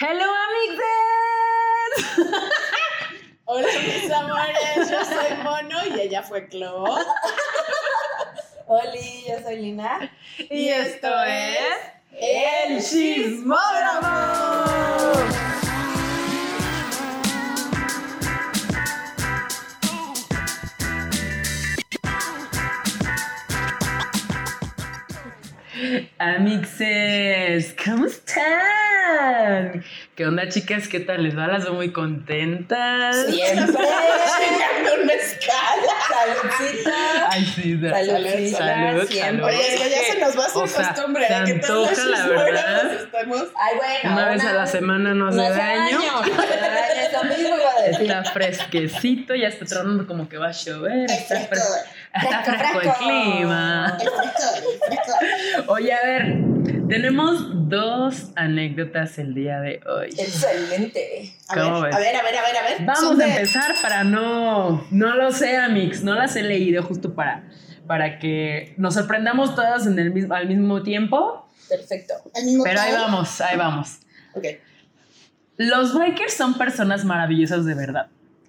Hello, amigos. Hola, mis amores. Yo soy Mono y ella fue Clo. Oli, yo soy Lina. Y esto es El Chismógrafo. Amixes, ¿cómo están? ¿Qué onda, chicas? ¿Qué tal les va? Las veo muy contentas. Siempre. Chingando una escala. Saludcita. Ay, sí, de- Saludcita, salud, siempre. salud. Oye, ya se nos va a hacer O sea, costumbre. se que todas las antoja, la verdad. estamos. Ay, bueno. Una vez a la semana no hace daño. Está fresquecito, ya está tronando como que va a llover. Está fresco. está Fresco, fresco el clima. El fresco, el fresco. Oye, a ver, tenemos dos anécdotas el día de hoy. Excelente. A ¿Cómo ver, ves? a ver, a ver, a ver, a ver. Vamos a empezar para no, no lo sé, Amix, no las he leído justo para, para que nos sorprendamos todas en el mismo, al mismo tiempo. Perfecto. al mismo Pero ahí vamos, ahí vamos. Ok. Los bikers son personas maravillosas de verdad.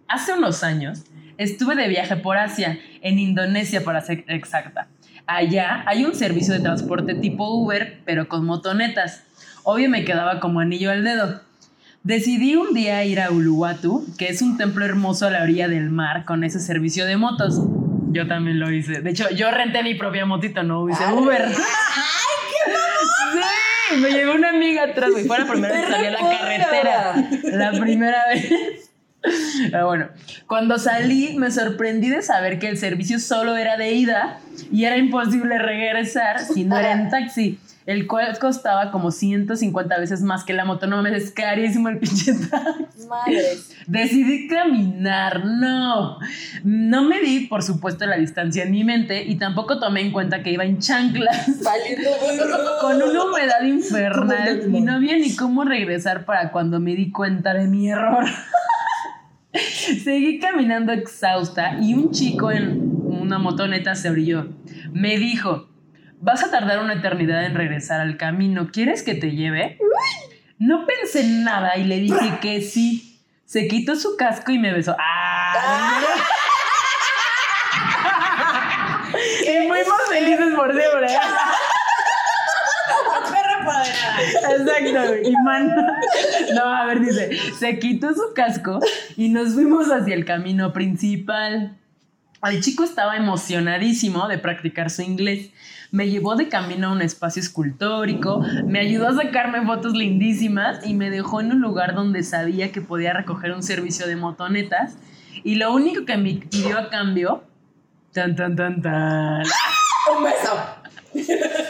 Hace unos años estuve de viaje por Asia, en Indonesia para ser exacta. Allá hay un servicio de transporte tipo Uber, pero con motonetas. Obvio me quedaba como anillo al dedo. Decidí un día ir a Uluwatu, que es un templo hermoso a la orilla del mar con ese servicio de motos. Yo también lo hice. De hecho, yo renté mi propia motito, no hice Ay. Uber. Sí, me llevó una amiga atrás, güey. Fue la primera vez que salí a la ¡Perra carretera. La primera vez. Pero bueno, cuando salí me sorprendí de saber que el servicio solo era de ida y era imposible regresar si no era en taxi, el cual costaba como 150 veces más que la moto. No me es carísimo el pinche taxi. Madres. Decidí caminar, no. No me di, por supuesto, la distancia en mi mente y tampoco tomé en cuenta que iba en chanclas con una humedad infernal y no había ni cómo regresar para cuando me di cuenta de mi error. Seguí caminando exhausta y un chico en una motoneta se brilló. Me dijo, vas a tardar una eternidad en regresar al camino, ¿quieres que te lleve? No pensé en nada y le dije que sí. Se quitó su casco y me besó. ¡Ah! y fuimos felices por siempre. Perra poderada. Exacto. Y man. No, a ver, dice. Se quitó su casco y nos fuimos hacia el camino principal. El chico estaba emocionadísimo de practicar su inglés. Me llevó de camino a un espacio escultórico, me ayudó a sacarme fotos lindísimas y me dejó en un lugar donde sabía que podía recoger un servicio de motonetas. Y lo único que me pidió a cambio. Tan, tan, tan, tan. Un beso.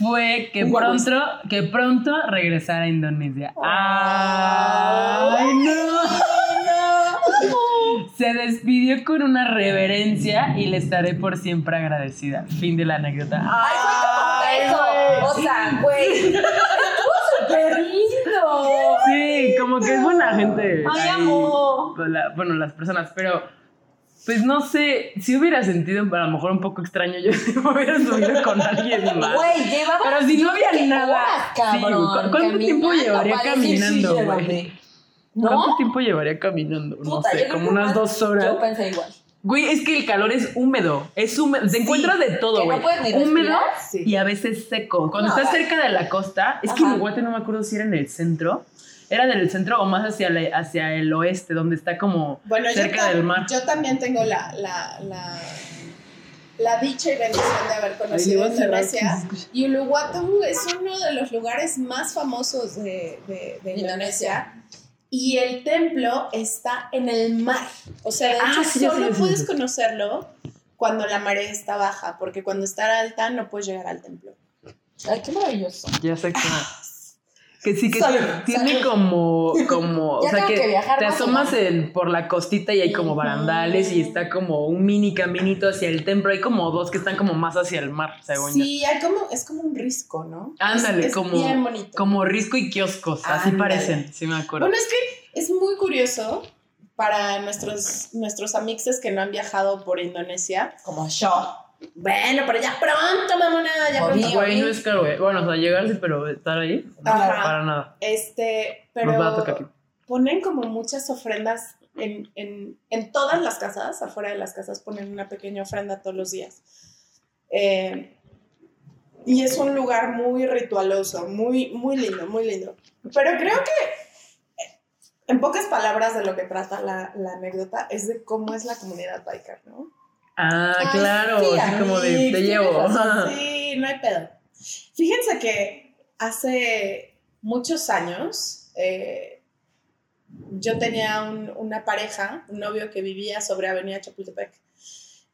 Fue que pronto, que pronto regresara a Indonesia. ¡Ay, no! Se despidió con una reverencia y le estaré por siempre agradecida. Fin de la anécdota. Ay, fue como beso. O sea, güey. Estuvo súper lindo. Sí, como que es buena gente. Ay, amo. la- bueno, las personas, pero pues no sé, si hubiera sentido a lo mejor un poco extraño, yo sí me hubiera subido con alguien más. Güey, llevaba. Pero si no había ¿qué nada. Sí, cuánto tiempo llevaría caminando, güey? llévame. ¿Cuánto ¿No? tiempo llevaría caminando? No Puta, sé, como unas dos horas. Yo pensé igual. Güey, es que el calor es húmedo. Es húmedo. Te Sí, encuentras de todo, no güey. ni húmedo. Sí. y a veces seco. Cuando No, estás cerca de la costa, es que Ajá. Uruguay no me acuerdo si era en el centro. Era del centro o más hacia, la- hacia el oeste, donde está como Bueno, cerca del mar. yo también tengo la, la, la, la dicha y bendición de haber conocido Indonesia. Y Uluwatu es uno de los lugares más famosos de, de- de Indonesia. Y el templo está en el mar. O sea, de Ah, hecho, sí, solo ya sé, puedes conocerlo cuando la marea está baja, porque cuando está alta no puedes llegar al templo. Ay, qué maravilloso. Ya sé que. Que sí, que Salud, tiene, salud. como, como, o sea que, te asomas en- por la costita y hay como barandales y está como un mini caminito hacia el templo. Hay como dos que están como más hacia el mar, según yo. Sí, hay como, es como un risco, ¿no? Ándale, Es- es como, bien bonito. como risco y kioscos, así parecen, sí me acuerdo. Bueno, es que es muy curioso para nuestros, nuestros amixes que no han viajado por Indonesia. Como yo. Bueno, pero ya pronto, mamona, ya Obvio. pronto. Güey, no es caro, güey. Bueno, o sea, llegar sí, pero estar ahí, Ajá. para nada. Este, Nos va a tocar pero ponen como muchas ofrendas en, en, en todas las casas, afuera de las casas ponen una pequeña ofrenda todos los días. Eh, y es un lugar muy ritualoso, muy, muy lindo, muy lindo. Pero creo que, eh, en pocas palabras de lo que trata la, la anécdota, es de cómo es la comunidad biker, ¿no? Ah, Ay, claro, sí, así como de te llevo. razón, Sí, no hay pedo. Fíjense que hace muchos años eh, yo tenía un- una pareja, un novio que vivía sobre Avenida Chapultepec.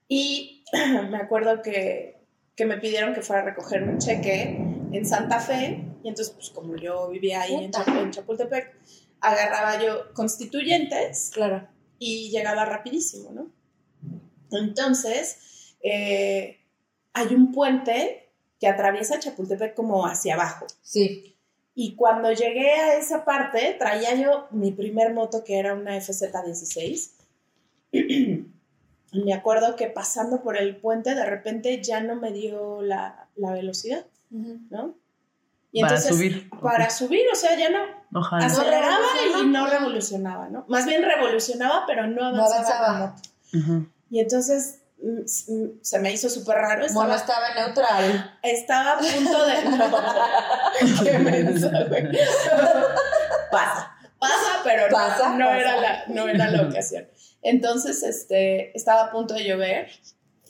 Y me acuerdo que, que me pidieron que fuera a recoger un cheque en Santa Fe. Y entonces, pues como yo vivía ahí en, Puta. Chap- en Chapultepec, agarraba yo constituyentes Claro. y llegaba rapidísimo, ¿no? Entonces, eh, hay un puente que atraviesa Chapultepec como hacia abajo. Sí. Y cuando llegué a esa parte, traía yo mi primer moto que era una FZ16. Me acuerdo que pasando por el puente, de repente ya no me dio la, la velocidad, ¿no? Y Para entonces, subir. Para subir, o sea, ya no, Ojalá. aceleraba revolucionaba. y no revolucionaba, ¿no? Más bien revolucionaba, pero no No avanzaba. avanzaba. la moto. Ujú. Y entonces mm, mm, se me hizo súper raro. Bueno, Estaba, estaba neutral. estaba a punto de. No, qué güey. Pasa. Pasa, pero no- Pasa, no, pasa. Era la, no era la ocasión. Entonces, este, estaba a punto de llover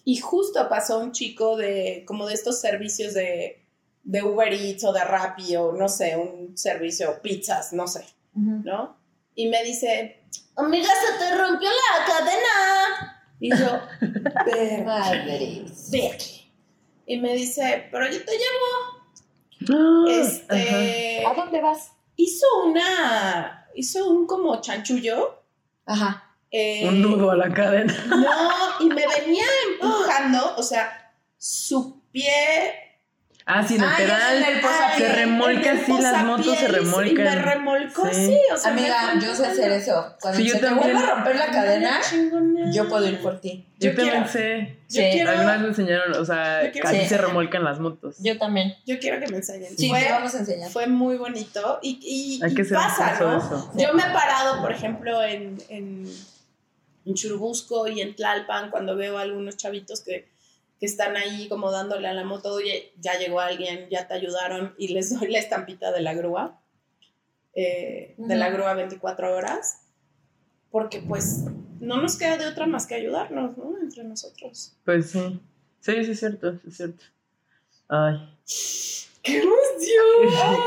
y justo pasó un chico de como de estos servicios de, de Uber Eats o de Rappi o no sé, un servicio, pizzas, no sé. ¿no? Y me dice, amiga, se te rompió la cadena. Y yo, "Ver- Madres. ve aquí. Y me dice, pero yo te llevo. Ah. Este, ¿A dónde vas? hizo una, hizo un como chanchullo. Ajá. eh, Un nudo a la cadena. No, y me venía empujando, o sea, su pie Ah, sí, en el ya pedal. sé, en el posapié. se remolca así, las motos se remolcan. Y me remolcó Sí. así, o sea, Amiga, yo sé hacer eso. Cuando Sí, yo te también. vuelve a romper la cadena, yo puedo ir por ti. Yo, Yo también sé. Yo Sí, quiero, Algunas me enseñaron, o sea, así Sí. se remolcan las motos. Yo también. yo quiero que me enseñen. Sí, fue, te vamos a enseñar. fue muy bonito y, y, Hay que un pasa, ¿no? eso. Yo me he parado, por ejemplo, en, en, en Churubusco y en Tlalpan cuando veo a algunos chavitos que, que están ahí como dándole a la moto, oye, ya llegó alguien, ya te ayudaron y les doy la estampita de la grúa, eh, de la grúa 24 horas, porque pues no nos queda de otra más que ayudarnos, ¿no? Entre nosotros. Pues sí. Sí, sí, es cierto, sí, es cierto. Ay. ¡Qué emoción!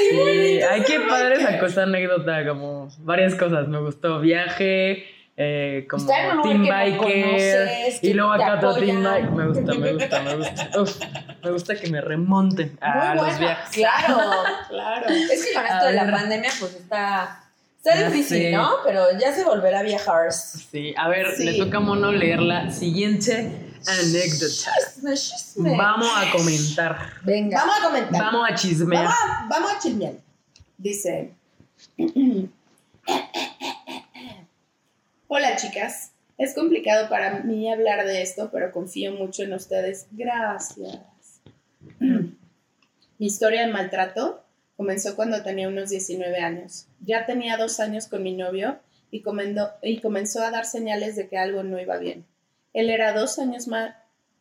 Sí, ay, qué padre sacó esa anécdota, como varias cosas. Me gustó viaje, eh, como Estar en un team biker, y luego acá otro team apoyan. bike. Me gusta, me gusta, me gusta. Uf, me gusta que me remonten a Muy los buena. viajes. Claro. Claro. Es que con A esto de la pandemia, pues está. Está Ya difícil, sé. ¿no? Pero ya se volverá a viajar. Sí, a ver, Sí. le toca a Mono leer la siguiente anécdota. Chisme, chisme. Vamos a comentar. Venga. Vamos a comentar. Vamos a chismear. Vamos a, vamos a chismear. Dice. Hola chicas. Es complicado para mí hablar de esto, pero confío mucho en ustedes. Gracias. Mi historia de maltrato comenzó cuando tenía unos 19 años. Ya tenía dos años con mi novio y, comenzó a dar señales de que algo no iba bien. Él era dos años más,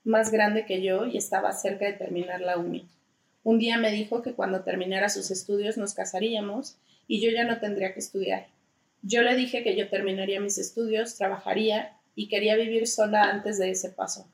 más grande que yo y estaba cerca de terminar la uni. Un día me dijo que cuando terminara sus estudios nos casaríamos y yo ya no tendría que estudiar. Yo le dije que yo terminaría mis estudios, trabajaría y quería vivir sola antes de ese paso.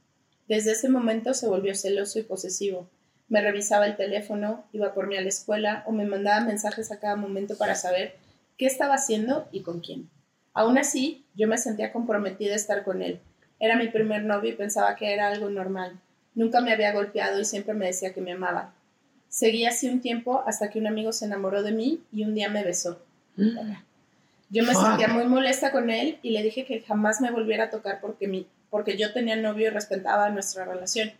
Desde ese momento se volvió celoso y posesivo. Me revisaba el teléfono, iba por mí a la escuela o me mandaba mensajes a cada momento para saber qué estaba haciendo y con quién. Aún así, yo me sentía comprometida a estar con él. Era mi primer novio y pensaba que era algo normal. Nunca me había golpeado y siempre me decía que me amaba. Seguí así un tiempo hasta que un amigo se enamoró de mí y un día me besó. Yo me Fuck. sentía muy molesta con él y le dije que jamás me volviera a tocar porque, mi, porque yo tenía novio y respetaba nuestra relación.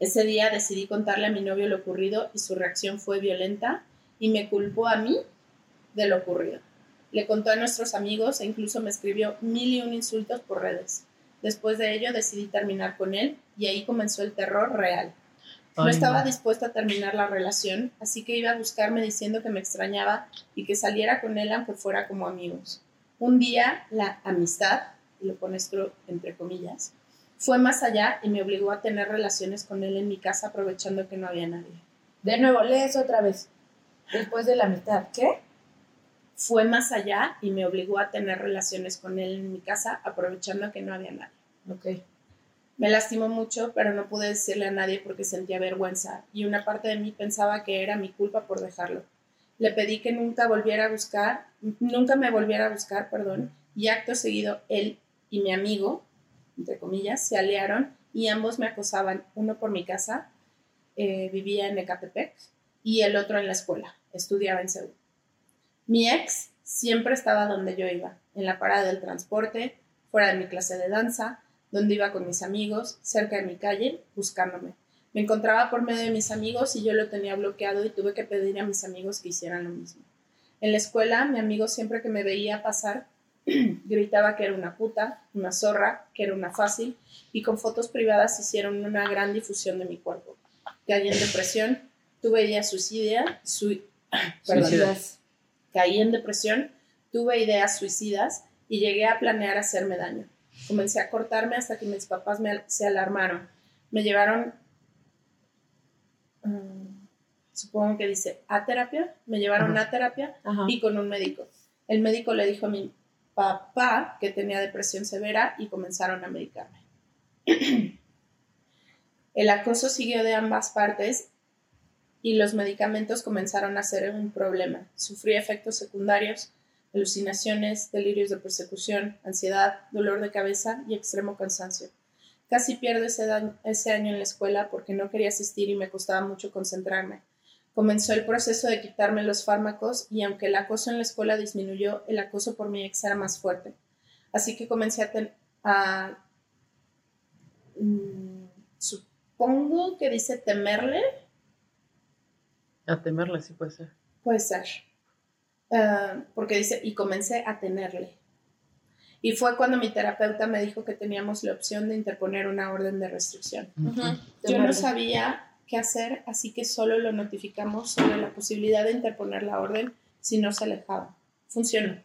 Ese día decidí contarle a mi novio lo ocurrido y su reacción fue violenta y me culpó a mí de lo ocurrido. Le contó a nuestros amigos e incluso me escribió mil y un insultos por redes. Después de ello decidí terminar con él y ahí comenzó el terror real. No estaba no. dispuesta a terminar la relación, así que iba a buscarme diciendo que me extrañaba y que saliera con él aunque fuera como amigos. Un día la amistad, y lo pones entre comillas, fue más allá y me obligó a tener relaciones con él en mi casa aprovechando que no había nadie. De nuevo, lees otra vez. Después de la mitad. ¿Qué? Fue más allá y me obligó a tener relaciones con él en mi casa aprovechando que no había nadie. Ok. Me lastimó mucho, pero no pude decirle a nadie porque sentía vergüenza y una parte de mí pensaba que era mi culpa por dejarlo. Le pedí que nunca volviera a buscar, nunca me volviera a buscar, perdón, y acto seguido él y mi amigo, entre comillas, se aliaron y ambos me acosaban, uno por mi casa, eh, vivía en Ecatepec, y el otro en la escuela, estudiaba en Seúl. Mi ex siempre estaba donde yo iba, en la parada del transporte, fuera de mi clase de danza, donde iba con mis amigos, cerca de mi calle, buscándome. Me encontraba por medio de mis amigos y yo lo tenía bloqueado y tuve que pedir a mis amigos que hicieran lo mismo. En la escuela, mi amigo siempre que me veía pasar, gritaba que era una puta, una zorra, que era una fácil, y con fotos privadas hicieron una gran difusión de mi cuerpo. Caí en depresión, tuve ideas perdón, Suicidas. Caí en depresión, tuve ideas suicidas y llegué a planear hacerme daño. Comencé a cortarme hasta que mis papás me, se alarmaron. Me llevaron, mm, supongo que dice, a terapia. Me llevaron Ajá. a terapia Ajá. y con un médico. El médico le dijo a mi papá que tenía depresión severa y comenzaron a medicarme. El acoso siguió de ambas partes y los medicamentos comenzaron a ser un problema. Sufrí efectos secundarios, alucinaciones, delirios de persecución, ansiedad, dolor de cabeza y extremo cansancio. Casi pierdo ese, año en la escuela porque no quería asistir y me costaba mucho concentrarme. Comenzó el proceso de quitarme los fármacos y aunque el acoso en la escuela disminuyó, el acoso por mi ex era más fuerte. Así que comencé a... ten- a mm, supongo que dice temerle, A temerle, sí puede ser. Puede ser. Ah, porque dice, y comencé a tenerle. Y fue cuando mi terapeuta me dijo que teníamos la opción de interponer una orden de restricción. Yo no sabía qué hacer, así que solo lo notificamos sobre la posibilidad de interponer la orden si no se alejaba. Funcionó.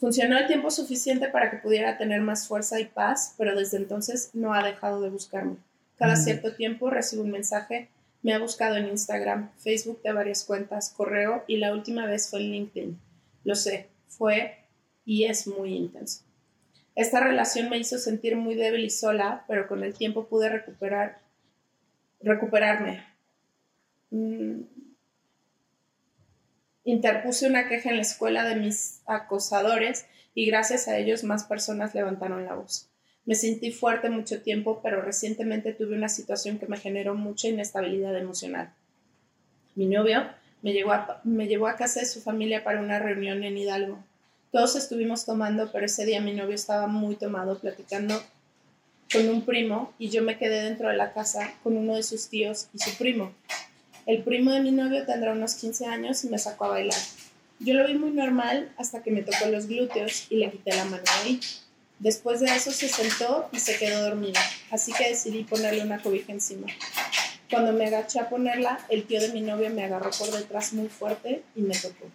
Funcionó el tiempo suficiente para que pudiera tener más fuerza y paz, pero desde entonces no ha dejado de buscarme. Cada cierto tiempo recibo un mensaje, me ha buscado en Instagram, Facebook de varias cuentas, correo y la última vez fue en LinkedIn. Lo sé, fue y es muy intenso. Esta relación me hizo sentir muy débil y sola, pero con el tiempo pude recuperar, recuperarme. Mm. Interpuse una queja en la escuela de mis acosadores y gracias a ellos más personas levantaron la voz. Me sentí fuerte mucho tiempo, pero recientemente tuve una situación que me generó mucha inestabilidad emocional. Mi novio me llevó a, casa de su familia para una reunión en Hidalgo. Todos estuvimos tomando, pero ese día mi novio estaba muy tomado platicando con un primo y yo me quedé dentro de la casa con uno de sus tíos y su primo. El primo de mi novio tendrá unos 15 años y me sacó a bailar. Yo lo vi muy normal hasta que me tocó los glúteos y le quité la mano ahí. Después de eso se sentó y se quedó dormida, así que decidí ponerle una cobija encima. Cuando me agaché a ponerla, el tío de mi novio me agarró por detrás muy fuerte y me tocó.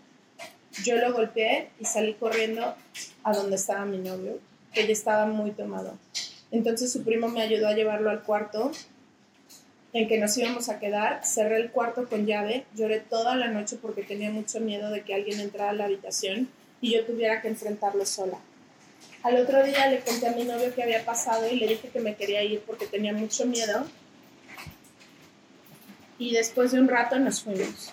Yo lo golpeé y salí corriendo a donde estaba mi novio, que ya estaba muy tomado. Entonces su primo me ayudó a llevarlo al cuarto en que nos íbamos a quedar. Cerré el cuarto con llave, lloré toda la noche porque tenía mucho miedo de que alguien entrara a la habitación y yo tuviera que enfrentarlo sola. Al otro día le conté a mi novio qué había pasado y le dije que me quería ir porque tenía mucho miedo. Y después de un rato nos fuimos.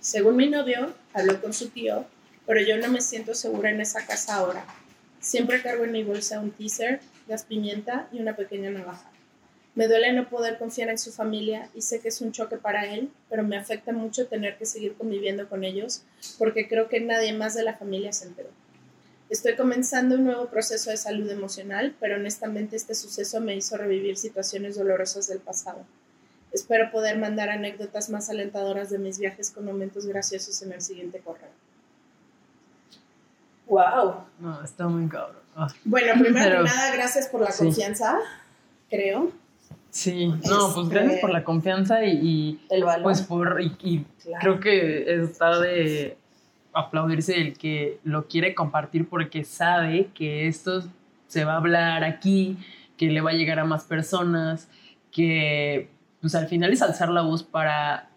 Según mi novio, habló con su tío, pero yo no me siento segura en esa casa ahora. Siempre cargo en mi bolsa un teaser, gas pimienta y una pequeña navaja. Me duele no poder confiar en su familia y sé que es un choque para él, pero me afecta mucho tener que seguir conviviendo con ellos porque creo que nadie más de la familia se enteró. Estoy comenzando un nuevo proceso de salud emocional, pero honestamente este suceso me hizo revivir situaciones dolorosas del pasado. Espero poder mandar anécdotas más alentadoras de mis viajes con momentos graciosos en el siguiente correo. Wow. No, está muy cabrón. Ah, Bueno, primero Pero- que nada, gracias por la Sí. confianza, creo. Sí, no, pues Este- gracias por la confianza y, y, El valor. pues por, y, y Claro. creo que está de aplaudirse el que lo quiere compartir porque sabe que esto se va a hablar aquí, que le va a llegar a más personas, que pues al final es alzar la voz para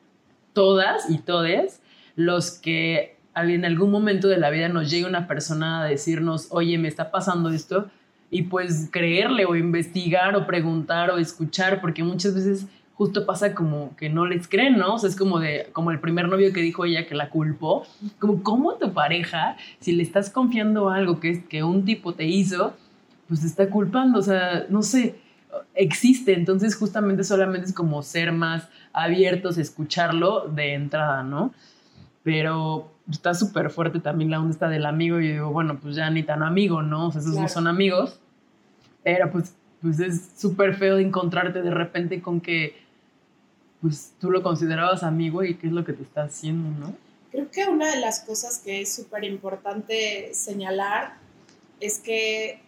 todas y todes los que en algún momento de la vida nos llegue una persona a decirnos, oye, me está pasando esto, y pues creerle o investigar o preguntar o escuchar, porque muchas veces justo pasa como que no les creen, ¿no? O sea, es como de, como el primer novio que dijo ella que la culpó, como cómo tu pareja, si le estás confiando algo que, es, que un tipo te hizo, pues te está culpando, o sea, no sé, existe, entonces justamente solamente es como ser más abiertos, escucharlo de entrada, ¿no? Pero está súper fuerte también la onda esta del amigo y yo digo, bueno, pues ya ni tan amigo, ¿no? O sea, esos no Claro. son amigos, pero pues, pues es súper feo de encontrarte de repente con que pues tú lo considerabas amigo y qué es lo que te está haciendo, ¿no? Creo que una de las cosas que es súper importante señalar es que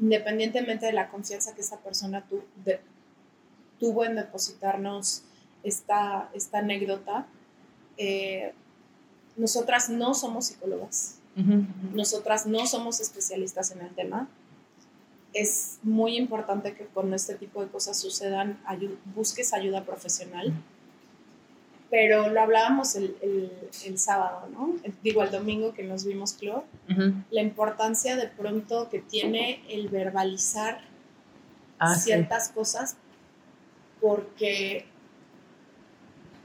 independientemente de la confianza que esa persona tu- de- tuvo en depositarnos esta, esta anécdota, eh, nosotras no somos psicólogas, nosotras no somos especialistas en el tema. Es muy importante que cuando este tipo de cosas sucedan, ayu- busques ayuda profesional. Pero lo hablábamos el, el- el sábado, ¿no? El- digo, el domingo que nos vimos, Clo, Ujú. la importancia de pronto que tiene el verbalizar Ah, sí. ciertas cosas, porque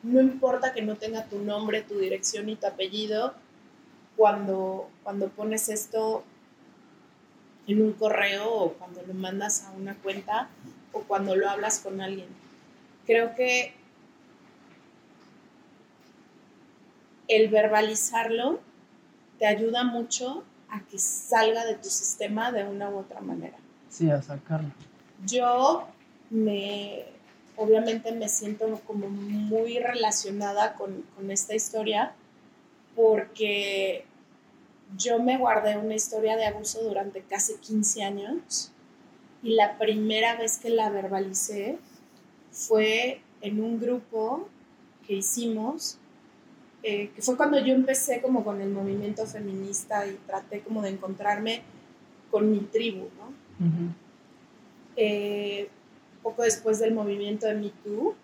no importa que no tenga tu nombre, tu dirección y tu apellido, cuando, cuando pones esto en un correo o cuando lo mandas a una cuenta o cuando lo hablas con alguien. Creo que el verbalizarlo te ayuda mucho a que salga de tu sistema de una u otra manera Sí, a sacarlo. yo me, obviamente me siento como muy relacionada con, con esta historia porque yo me guardé una historia de abuso durante casi 15 años y la primera vez que la verbalicé fue en un grupo que hicimos, eh, que fue cuando yo empecé como con el movimiento feminista y traté como de encontrarme con mi tribu, ¿no? Eh, poco después del movimiento de Me Too,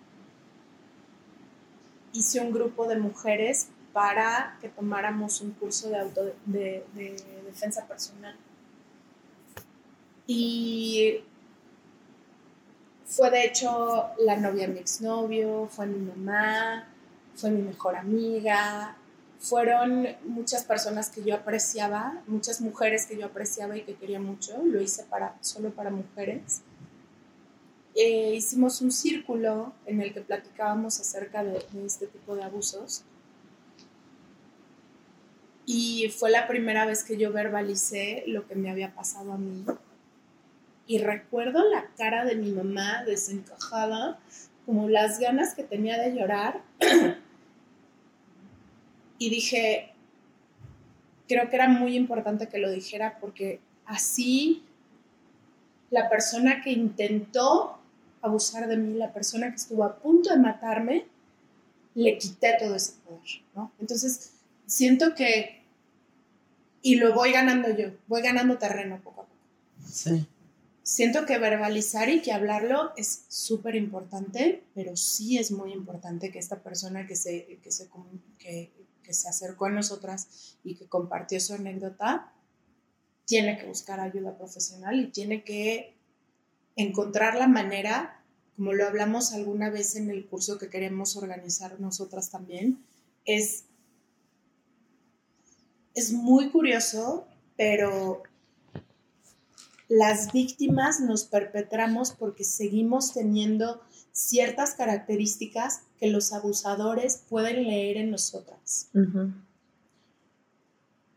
hice un grupo de mujeres para que tomáramos un curso de, auto, de, de defensa personal. Y fue de hecho la novia de mi exnovio, fue mi mamá, fue mi mejor amiga, fueron muchas personas que yo apreciaba, muchas mujeres que yo apreciaba y que quería mucho, lo hice para, solo para mujeres. Eh, hicimos un círculo en el que platicábamos acerca de este tipo de abusos y fue la primera vez que yo verbalicé lo que me había pasado a mí. Y recuerdo la cara de mi mamá desencajada, como las ganas que tenía de llorar. y dije, creo que era muy importante que lo dijera porque así la persona que intentó abusar de mí, la persona que estuvo a punto de matarme, le quité todo ese poder, ¿no? Entonces, siento que, y lo voy ganando yo, voy ganando terreno poco a poco. Sí. Siento que verbalizar y que hablarlo es súper importante, pero sí es muy importante que esta persona que se, que, se, que, que se acercó a nosotras y que compartió su anécdota, tiene que buscar ayuda profesional y tiene que encontrar la manera, como lo hablamos alguna vez en el curso que queremos organizar nosotras también, es, es muy curioso, pero las víctimas nos perpetramos porque seguimos teniendo ciertas características que los abusadores pueden leer en nosotras.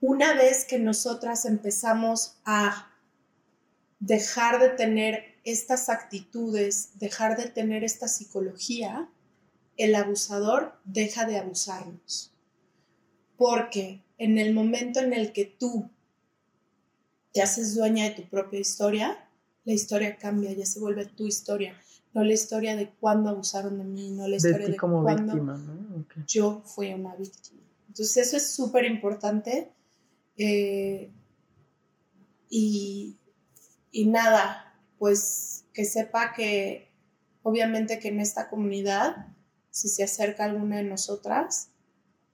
Una vez que nosotras empezamos a dejar de tener estas actitudes, dejar de tener esta psicología, el abusador deja de abusarnos. Porque en el momento en el que tú te haces dueña de tu propia historia, la historia cambia, ya se vuelve tu historia, no la historia de cuándo abusaron de mí, no la De historia de, como cuándo víctima, ¿no? Ok. yo fui una víctima. Entonces eso es súper importante. eh, y, y nada, pues que sepa que obviamente que en esta comunidad, si se acerca alguna de nosotras,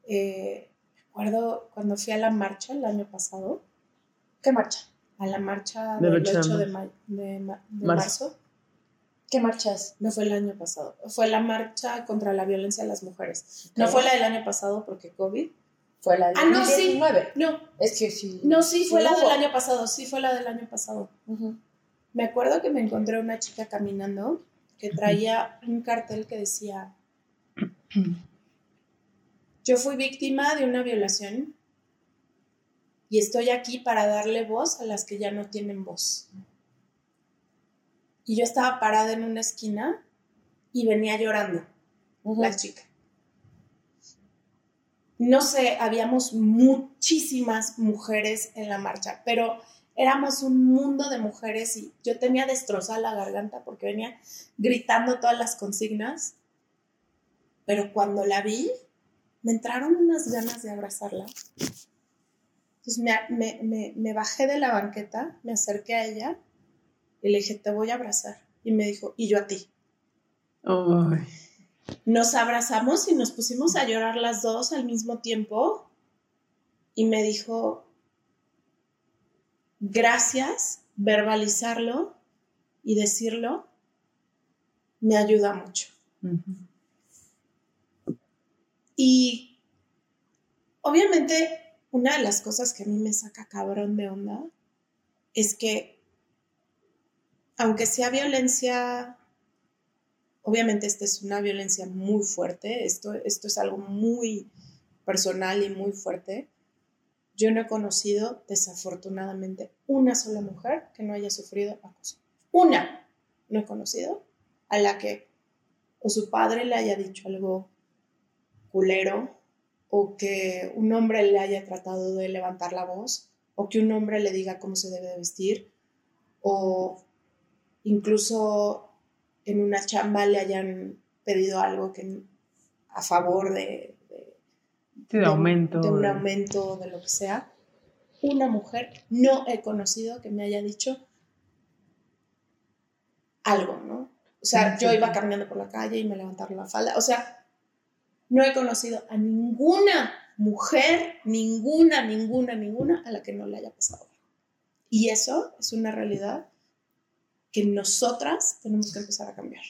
eh, recuerdo cuando fui a la marcha el año pasado, ¿Qué marcha? a la marcha Del del 8 8 de de, ma- de ma- de Marzo. marzo, ¿Qué marchas? no fue el año pasado, fue la marcha contra la violencia a las mujeres. No fue la del año pasado porque COVID. Fue la de Ah, no, sí. 2019. No, Es que sí. no, sí, fue la hubo. del año pasado, sí fue la del año pasado. Me acuerdo que me encontré una chica caminando que traía un cartel que decía, yo fui víctima de una violación y estoy aquí para darle voz a las que ya no tienen voz. Y yo estaba parada en una esquina y venía llorando Ujú. la chica. No sé, habíamos muchísimas mujeres en la marcha, pero éramos un mundo de mujeres y yo tenía destrozada la garganta porque venía gritando todas las consignas. Pero cuando la vi, me entraron unas ganas de abrazarla. Entonces me, me- me- me bajé de la banqueta, me acerqué a ella y le dije, te voy a abrazar. Y me dijo, y yo a ti. Ay, Nos abrazamos y nos pusimos a llorar las dos al mismo tiempo. Y me dijo, gracias, verbalizarlo y decirlo me ayuda mucho. Y obviamente una de las cosas que a mí me saca cabrón de onda es que aunque sea violencia, obviamente esta es una violencia muy fuerte, esto, esto es algo muy personal y muy fuerte. Yo no he conocido, desafortunadamente, una sola mujer que no haya sufrido acoso. Una no he conocido a la que o su padre le haya dicho algo culero o que un hombre le haya tratado de levantar la voz o que un hombre le diga cómo se debe de vestir o incluso en una chamba le hayan pedido algo que a favor de, de- Sí, de aumento. de un aumento de lo que sea una mujer no he conocido que me haya dicho algo, ¿no? O sea, Sí, yo sí, iba caminando por la calle y me levantaron la falda. O sea, no he conocido a ninguna mujer, ninguna, ninguna, ninguna a la que no le haya pasado. Y eso es una realidad que nosotras tenemos que empezar a cambiar.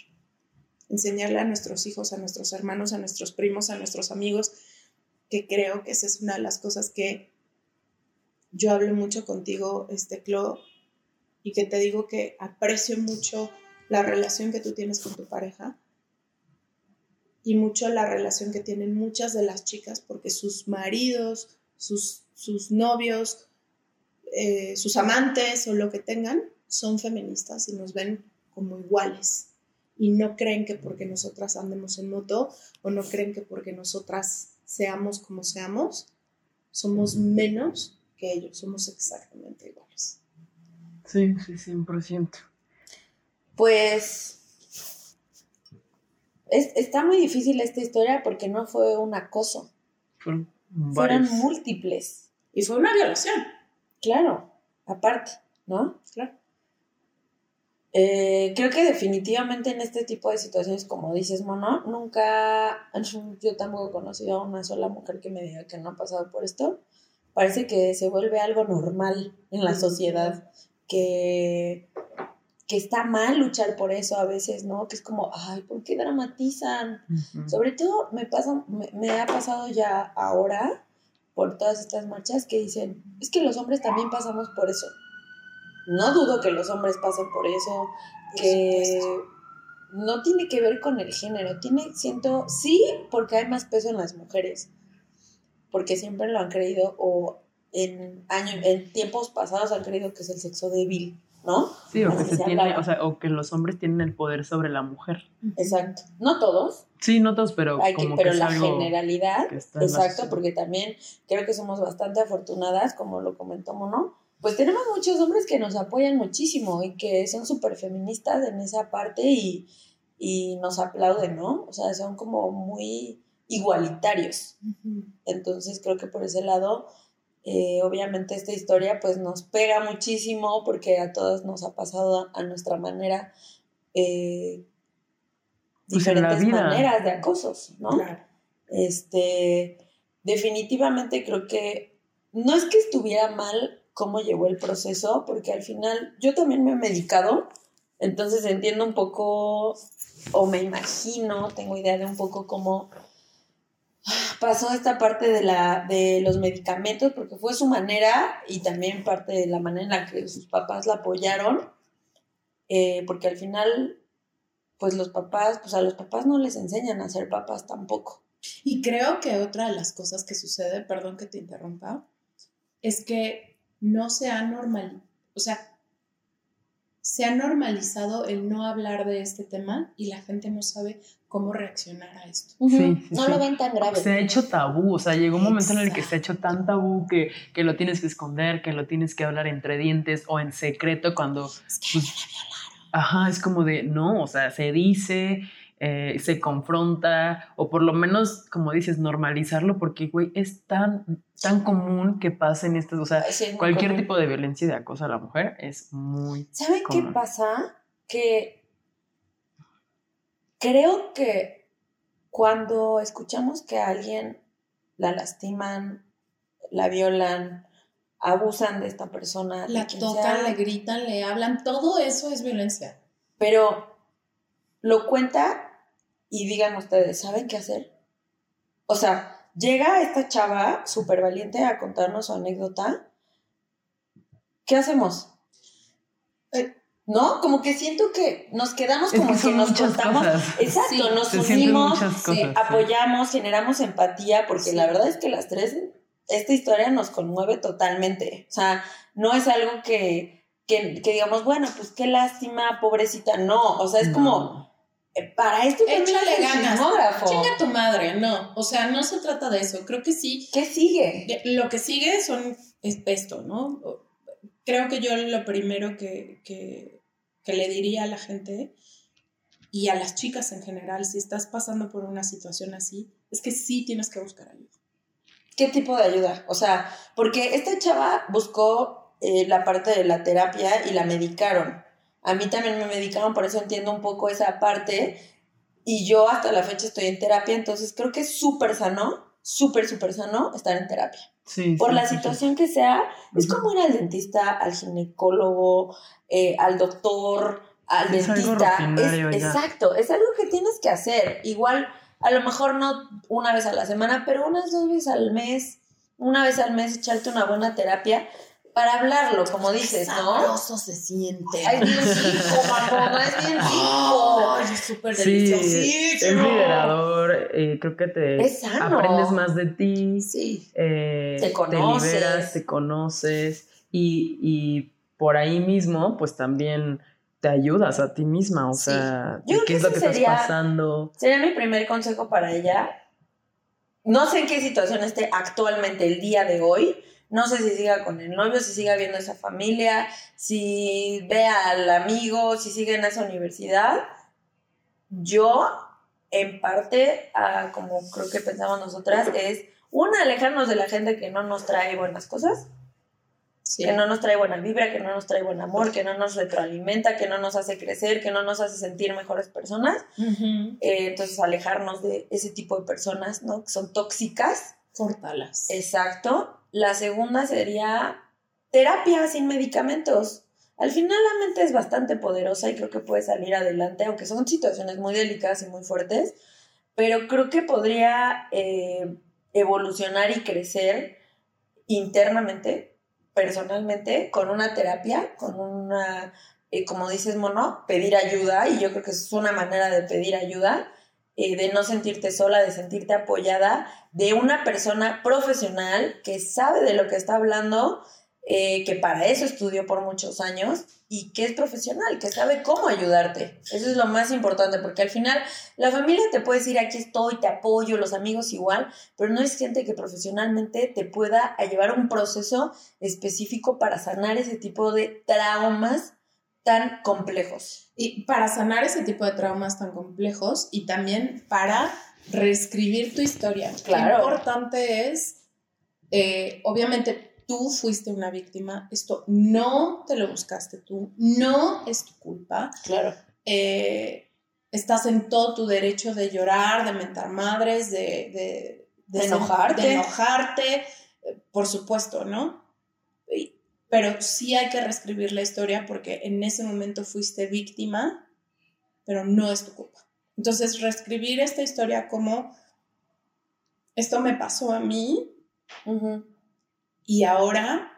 Enseñarle a nuestros hijos, a nuestros hermanos, a nuestros primos, a nuestros amigos, que creo que esa es una de las cosas que yo hablo mucho contigo, este, Clo, y que te digo que aprecio mucho la relación que tú tienes con tu pareja y mucho la relación que tienen muchas de las chicas porque sus maridos, sus, sus novios, eh, sus amantes o lo que tengan son feministas y nos ven como iguales y no creen que porque nosotras andemos en moto o no creen que porque nosotras seamos como seamos, somos menos que ellos, somos exactamente iguales. Sí, sí, 100%. Pues es- está muy difícil esta historia porque no fue un acoso, Fueron múltiples. Y fue una violación, Claro, aparte, ¿no? claro. Eh, creo que definitivamente en este tipo de situaciones, como dices, Mono, nunca, yo tampoco he conocido a una sola mujer que me diga que no ha pasado por esto. Parece que se vuelve algo normal en la sociedad, que, que está mal luchar por eso a veces, ¿no? Que es como, ay, ¿por qué dramatizan? Sobre todo me, pasa, me, me ha pasado ya ahora por todas estas marchas que dicen, es que los hombres también pasamos por eso. No dudo que los hombres pasen por eso, que no tiene que ver con el género, tiene, siento, sí, porque hay más peso en las mujeres, porque siempre lo han creído o en, años, en tiempos pasados han creído que es el sexo débil ¿no? Sí, o que, Así se se tiene, hablaba. o, sea, o que los hombres tienen el poder sobre la mujer. Exacto. No todos, Sí, no todos, pero hay que, como pero que es la algo generalidad, que está exacto, porque también creo que somos bastante afortunadas, como lo comentó Mono, pues tenemos muchos hombres que nos apoyan muchísimo y que son súper feministas en esa parte y, y nos aplauden, ¿no? O sea, son como muy igualitarios. Entonces creo que por ese lado, eh, obviamente esta historia pues nos pega muchísimo porque a todos nos ha pasado a, a nuestra manera eh, Pues diferentes maneras de acosos, ¿no? Claro. Este, definitivamente creo que no es que estuviera mal cómo llevó el proceso, porque al final yo también me he medicado, entonces entiendo un poco, o me imagino, tengo idea de un poco cómo pasó esta parte de, la, de los medicamentos, porque fue su manera y también parte de la manera en la que sus papás la apoyaron, eh, porque al final, pues los papás, pues a los papás no les enseñan a ser papás tampoco. Y creo que otra de las cosas que sucede, perdón que te interrumpa, es que no se ha normal, o sea, se ha normalizado el no hablar de este tema y la gente no sabe cómo reaccionar a esto. Sí, sí, no sí. lo ven tan grave. Se ha hecho tabú, o sea, llegó un momento en el que se ha hecho tan tabú que, que lo tienes que esconder, que lo tienes que hablar entre dientes o en secreto cuando... Es que pues, ajá, es como de, no, o sea, se dice, eh, se confronta, o por lo menos, como dices, normalizarlo, porque, güey, es tan, tan común que pasen estas, o sea, Sí, cualquier común. tipo de violencia y de acoso a la mujer es muy... ¿Saben qué pasa? Que creo que cuando escuchamos que a alguien la lastiman, la violan, abusan de esta persona, la tocan, le gritan, le hablan, todo eso es violencia. pero lo cuenta y digan ustedes, ¿saben qué hacer? O sea, llega esta chava súper valiente a contarnos su anécdota. ¿Qué hacemos? Eh, ¿No? Como que siento que nos quedamos Es como que que, son nos contamos. cosas. Exacto, Sí, nos unimos, sí. apoyamos, generamos empatía, porque Sí. la verdad es que las tres, esta historia nos conmueve totalmente. O sea, no es algo que, que, que digamos, bueno, pues qué lástima, pobrecita. No, o sea, es No. como, para esto Échale ganas. Chinga tu madre, no. O sea, no se trata de eso. Creo que sí. ¿Qué sigue? Lo que sigue son es esto, ¿no? Creo que yo lo primero que, que, que le diría a la gente y a las chicas en general, si estás pasando por una situación así, es que sí tienes que buscar ayuda. ¿Qué tipo de ayuda? O sea, porque esta chava buscó eh, la parte de la terapia y la medicaron. A mí también me medicaron, por eso entiendo un poco esa parte. Y yo hasta la fecha estoy en terapia, entonces creo que es súper sano, súper, súper sano estar en terapia. Sí, Por sí, la sí, situación que sea, es como ir al dentista, al ginecólogo, eh, al doctor, al Es dentista. Es- exacto, es algo que tienes que hacer. Igual, a lo mejor no una vez a la semana, pero unas dos veces al mes, una vez al mes echarte una buena terapia para hablarlo, como dices, ¿no? se siente. Ay, bien rico, mamá, es bien rico. Ay, es súper Sí, es liberador, eh, creo que te Es sano. aprendes más de ti, Sí. eh, Te conoces. liberas, te conoces y, y por ahí mismo pues también te ayudas a ti misma, o Sí. sea, Yo qué es lo que estás pasando. Sería mi primer consejo para ella. No sé en qué situación esté actualmente el día de hoy. No sé si siga con el novio, si siga viendo esa familia, si ve al amigo, si sigue en esa universidad. Yo, en parte, ah, como creo que pensamos nosotras, es una, alejarnos de la gente que no nos trae buenas cosas, Sí. que no nos trae buena vibra, que no nos trae buen amor, que no nos retroalimenta, que no nos hace crecer, que no nos hace sentir mejores personas. Eh, entonces, alejarnos de ese tipo de personas, ¿no? Que son tóxicas. Córtalas. Exacto. La segunda sería terapia sin medicamentos. Al final la mente es bastante poderosa y creo que puede salir adelante, aunque son situaciones muy delicadas y muy fuertes, pero creo que podría eh, evolucionar y crecer internamente, personalmente, con una terapia, con una, eh, como dices, Mono, pedir ayuda, y yo creo que es una manera de pedir ayuda, eh, de no sentirte sola, de sentirte apoyada, de una persona profesional que sabe de lo que está hablando eh, que para eso estudió por muchos años y que es profesional, que sabe cómo ayudarte. Eso es lo más importante, porque al final la familia te puede decir, aquí estoy, te apoyo, los amigos igual, pero no es gente que profesionalmente te pueda llevar un proceso específico para sanar ese tipo de traumas tan complejos. Y para sanar ese tipo de traumas tan complejos y también para reescribir tu historia. Claro. Lo importante es, eh, obviamente, tú fuiste una víctima, esto no te lo buscaste tú, no es tu culpa. Claro. Eh, estás en todo tu derecho de llorar, de mentar madres, de, de, enojarte. De enojarte, eh, por supuesto, ¿no? Pero sí hay que reescribir la historia porque en ese momento fuiste víctima, pero no es tu culpa. Entonces, reescribir esta historia como esto me pasó a mí, y ahora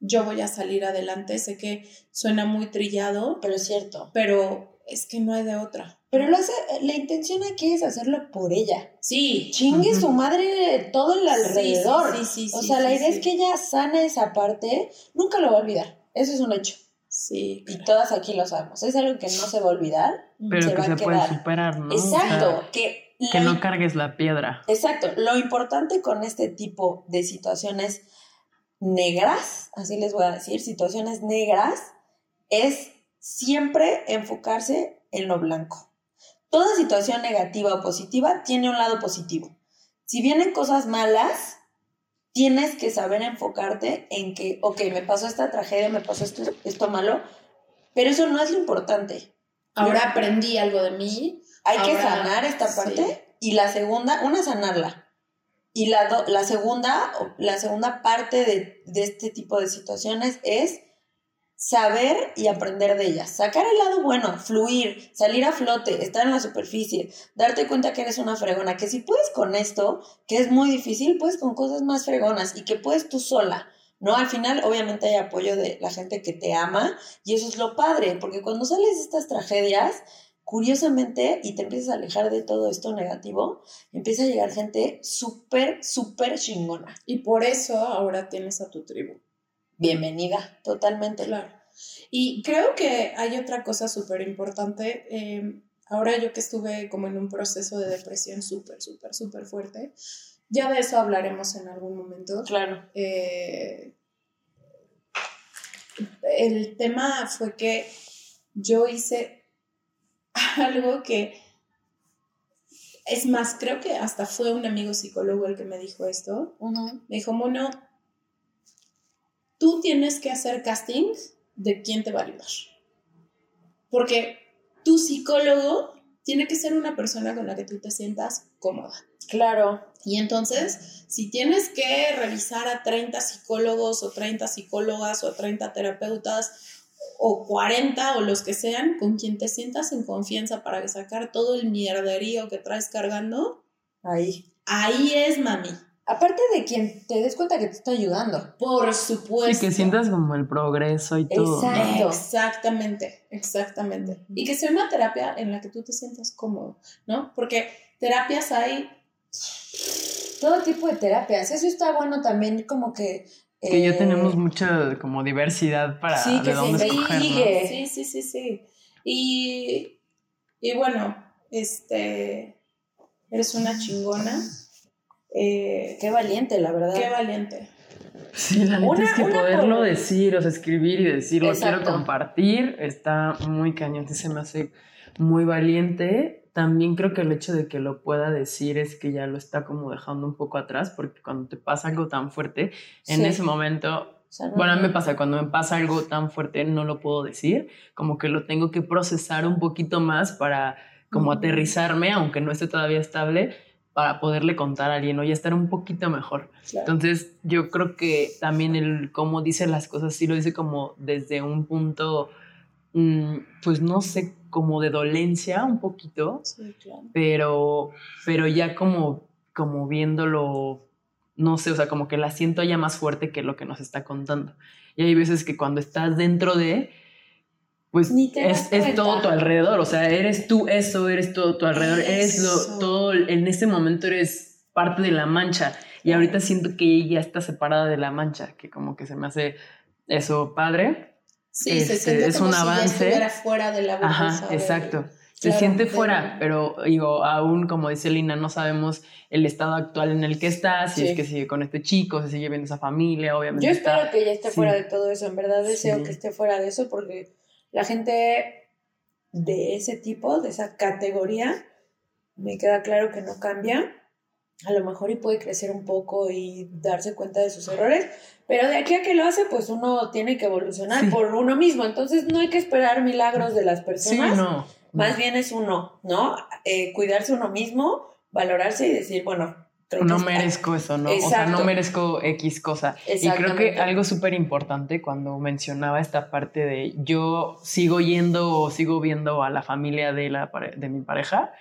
yo voy a salir adelante. Sé que suena muy trillado, pero es cierto. Pero es que no hay de otra. Pero lo hace, la intención aquí es hacerlo por ella. Sí. Chingue su madre todo el alrededor. Sí, sí, sí. o sea, la idea es que ella sana esa parte, nunca lo va a olvidar. Eso es un hecho. Sí. Y todas aquí lo sabemos. Es algo que no se va a olvidar. Pero se que va se a puede quedar. superar, ¿no? Exacto. O sea, que no cargues la piedra. Exacto. Lo importante con este tipo de situaciones negras, así les voy a decir, situaciones negras, es siempre enfocarse en lo blanco. Toda situación negativa o positiva tiene un lado positivo. Si vienen cosas malas, tienes que saber enfocarte en que, ok, me pasó esta tragedia, me pasó esto, esto malo, pero eso no es lo importante. Ahora aprendí algo de mí. Hay que sanar esta sí. parte y la segunda, una sanarla. Y la, do- la segunda, la segunda parte de, de este tipo de situaciones es saber y aprender de ellas. Sacar el lado bueno, fluir, salir a flote, estar en la superficie, darte cuenta que eres una fregona, que si puedes con esto, que es muy difícil, puedes con cosas más fregonas y que puedes tú sola. ¿No? Al final, obviamente, hay apoyo de la gente que te ama y eso es lo padre, porque cuando sales de estas tragedias, curiosamente, y te empiezas a alejar de todo esto negativo, empieza a llegar gente súper, súper chingona. Y por eso ahora tienes a tu tribu. Bienvenida, totalmente. Claro. Y creo que hay otra cosa súper importante. eh, ahora yo que estuve como en un proceso de depresión súper, súper, súper fuerte, ya de eso hablaremos en algún momento. Claro. Eh, el tema fue que yo hice algo que, es más, creo que hasta fue un amigo psicólogo el que me dijo esto. Me dijo, Mono, tú tienes que hacer casting de quién te va a ayudar. Porque tu psicólogo tiene que ser una persona con la que tú te sientas cómoda. Claro. Y entonces, si tienes que revisar a 30 psicólogos o 30 psicólogas o 30 terapeutas o 40 o los que sean, con quien te sientas en confianza para sacar todo el mierderío que traes cargando, Ahí. ahí es, mami. Aparte de quien te des cuenta que te está ayudando. Por Y supuesto. que sientas como el progreso y todo. Exacto. Exactamente, exactamente. Y que sea una terapia en la que tú te sientas cómodo, ¿no? Porque terapias hay Todo tipo de terapias. Eso está bueno también, como que. Que ya eh, tenemos mucha como diversidad para Sí, que de dónde se escoger, ¿no? Sí, sí, sí, sí. Y, y bueno, este, eres una chingona. Eh, Qué valiente, la verdad. qué valiente. Sí, la neta es que poderlo por- decir, o sea, escribir y decirlo, Exacto. quiero compartir, está muy cañón, se me hace muy valiente. También creo que el hecho de que lo pueda decir es que ya lo está como dejando un poco atrás, porque cuando te pasa algo tan fuerte, en Sí. ese momento O sea, no- bueno, a mí me pasa, cuando me pasa algo tan fuerte no lo puedo decir, como que lo tengo que procesar un poquito más para como aterrizarme, aunque no esté todavía estable, para poderle contar a alguien o ya estar un poquito mejor. Claro. Entonces yo creo que también el cómo dice las cosas, sí lo dice como desde un punto, mm, pues no sé, como de dolencia un poquito, Sí, claro. pero, pero ya como, como viéndolo, no sé, o sea, como que la siento ya más fuerte que lo que nos está contando. Y hay veces que cuando estás dentro de, pues es, todo tu alrededor, o sea, eres tú eso, eres todo tu alrededor, eres lo, Eso. todo, en ese momento eres parte de la mancha. Y ahorita siento que ella está separada de la mancha, que como que se me hace eso padre. Sí, Este, es como un si ya avance. estuviera fuera de la burbuja. Ajá, exacto. Se Claro, siente fuera, pero digo, aún como dice Lina, no sabemos el estado actual en el que está, si Sí. es que sigue con este chico, si sigue viendo esa familia, obviamente. Yo está- espero que ya esté sí. fuera de todo eso. En verdad deseo Sí. que esté fuera de eso porque la gente de ese tipo, de esa categoría, me queda claro que no cambia. A lo mejor y puede crecer un poco y darse cuenta de sus errores, pero de aquí a que lo hace, pues uno tiene que evolucionar Sí. por uno mismo. Entonces no hay que esperar milagros de las Sí, personas. no. Más bien es uno, ¿no? Eh, cuidarse uno mismo, valorarse y decir, bueno, creo no merezco eso, ¿no? O sea, no Exacto. merezco X cosa. Y creo que algo súper importante cuando mencionaba esta parte de yo sigo yendo o sigo viendo a la familia de, la, de mi pareja,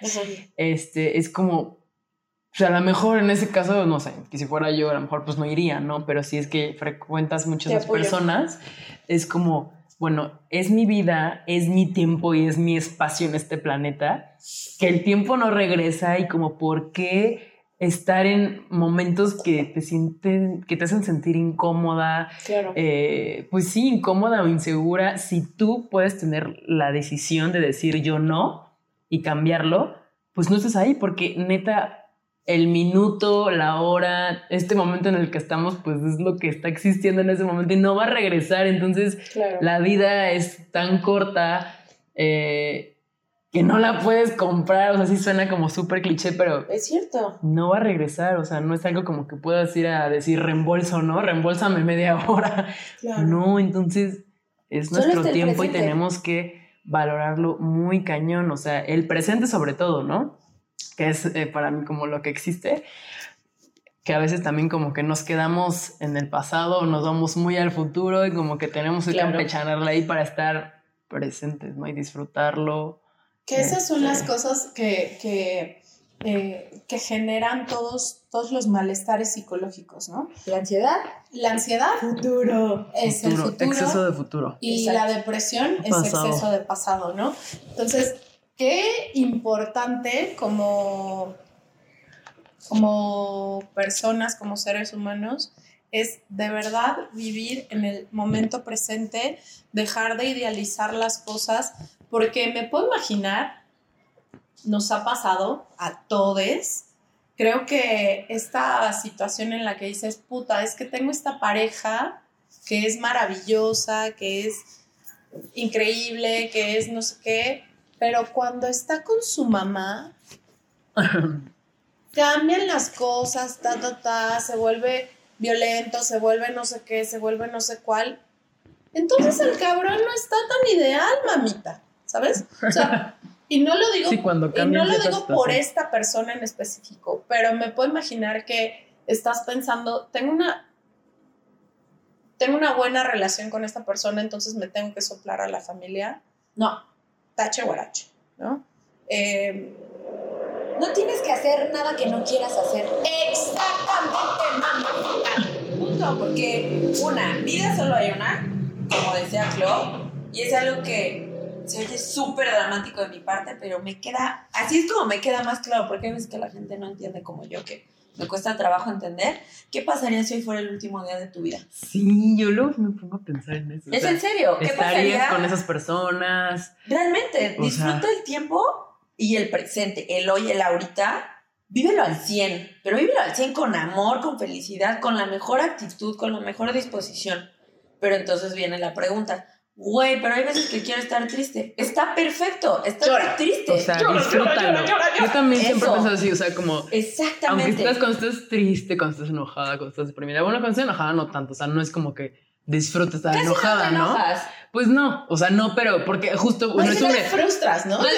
este, es como, o sea, a lo mejor en ese caso, no sé, que si fuera yo, a lo mejor pues no iría, ¿no? Pero si es que frecuentas muchas personas, es como, bueno, es mi vida, es mi tiempo y es mi espacio en este planeta, que el tiempo no regresa y como por qué estar en momentos que te sienten, que te hacen sentir incómoda, Claro. eh, pues sí, incómoda o insegura, si tú puedes tener la decisión de decir yo no y cambiarlo, pues no estés ahí, porque neta, el minuto, la hora, este momento en el que estamos, pues es lo que está existiendo en ese momento y no va a regresar. Entonces, claro. la vida es tan corta eh, que no la puedes comprar. O sea, sí suena como súper cliché, pero Es cierto. no va a regresar. O sea, no es algo como que puedas ir a decir reembolso, ¿no? Reembolsame media hora. Claro. No, entonces es Solo nuestro tiempo y tenemos que valorarlo muy cañón. O sea, el presente sobre todo, ¿no? Que es eh, para mí como lo que existe. Que a veces también como que nos quedamos en el pasado, nos vamos muy al futuro y como que tenemos que Claro. campechanarla ahí para estar presentes, ¿no? Y disfrutarlo. Que esas son Este. las cosas que, que, eh, que generan todos, todos los malestares psicológicos, ¿no? La ansiedad. La ansiedad Futuro. es el futuro Exceso de futuro. y Exacto. la depresión es Pasado. exceso de pasado, ¿no? Entonces, qué importante como, como personas, como seres humanos, es de verdad vivir en el momento presente, dejar de idealizar las cosas, porque me puedo imaginar, nos ha pasado a todos, creo que esta situación en la que dices, puta, es que tengo esta pareja que es maravillosa, que es increíble, que es no sé qué, pero cuando está con su mamá, cambian las cosas, ta, ta, ta, se vuelve violento, se vuelve no sé qué, se vuelve no sé cuál. Entonces el cabrón no está tan ideal, mamita, ¿sabes? O sea, y no lo digo Sí, cuando y no lo digo por esta persona en específico, pero me puedo imaginar que estás pensando, tengo una tengo una buena relación con esta persona, entonces me tengo que soplar a la familia. No, tache guarache, ¿no? Eh, No tienes que hacer nada que no quieras hacer. exactamente, mamá. Punto. Porque, una, vida solo hay una, como decía Clo, y es algo que se oye súper dramático de mi parte, pero me queda, así es como me queda más claro, porque hay veces que la gente no entiende como yo, que me cuesta trabajo entender. ¿Qué pasaría si hoy fuera el último día de tu vida? Sí, yo luego me pongo a pensar en eso. o ¿Es sea, en serio? ¿Qué estarías pasaría? con esas personas. Realmente, O disfruta sea- el tiempo y el presente, el hoy, el ahorita. Vívelo al 100, pero vívelo al 100 con amor, con felicidad, con la mejor actitud, con la mejor disposición. Pero entonces viene la pregunta, güey, pero hay veces que quiero estar triste. Está perfecto, está Llora. triste. O sea, Llora, disfrútalo. llora, llora, llora. Yo también siempre pienso así, o sea, como aunque Exactamente. estás cuando estás triste, cuando estás enojada, cuando estás deprimida. Bueno, cuando estás enojada no tanto, o sea, no es como que disfrutes estar Casi enojada, no te ¿no? enojas. Pues no, o sea, no, pero porque justo no Pues un te frustras, ¿no? Yo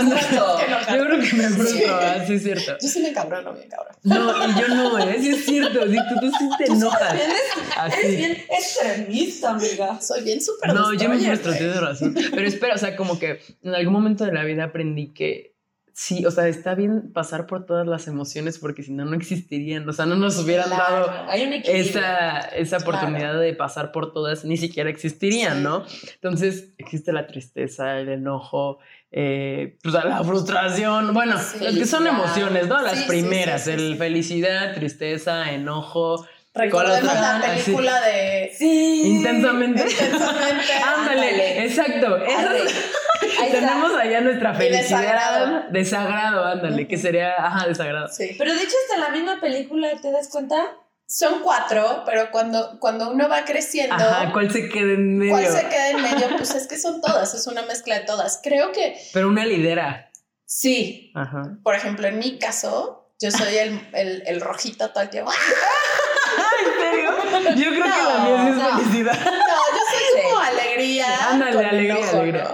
tú enojas. Yo creo que me frustro, Sí. ah, sí es cierto. Yo sí me encabrono bien, cabrón. No, y yo no, ¿eh? Sí es cierto, sí, tú, tú sí te enojas. Eres, Así. eres bien extremista, amiga. Soy bien súper No, yo me frustro, tienes razón. Pero espera, o sea, como que en algún momento de la vida aprendí que Sí, o sea, está bien pasar por todas las emociones porque si no, no existirían. O sea, no nos hubieran Claro, dado esa, esa oportunidad de pasar por todas, ni siquiera existirían, Sí. ¿no? Entonces, existe la tristeza, el enojo, eh, pues, la frustración. Bueno, Sí. las que son emociones, ¿no? Las Sí, primeras, el felicidad, tristeza, enojo. Recordemos la Así. película de Sí. Intensamente. Intensamente. Ándale, exacto. Ándale. tenemos allá nuestra felicidad. desagrado. Desagrado, ándale, que sería, ajá, desagrado. Sí. Pero de hecho, hasta la misma película, ¿te das cuenta? Son cuatro, pero cuando, cuando uno va creciendo, Ajá, ¿cuál se queda en medio? ¿cuál se queda en medio? Pues es que son todas, es una mezcla de todas. Creo que Pero una lidera. sí. Ajá. Por ejemplo, en mi caso, yo soy el, el, el rojito todo el tiempo. ¿En serio? Yo creo que la mía es No, felicidad. No, yo soy como alegría. Ándale, alegría, enojo, alegría.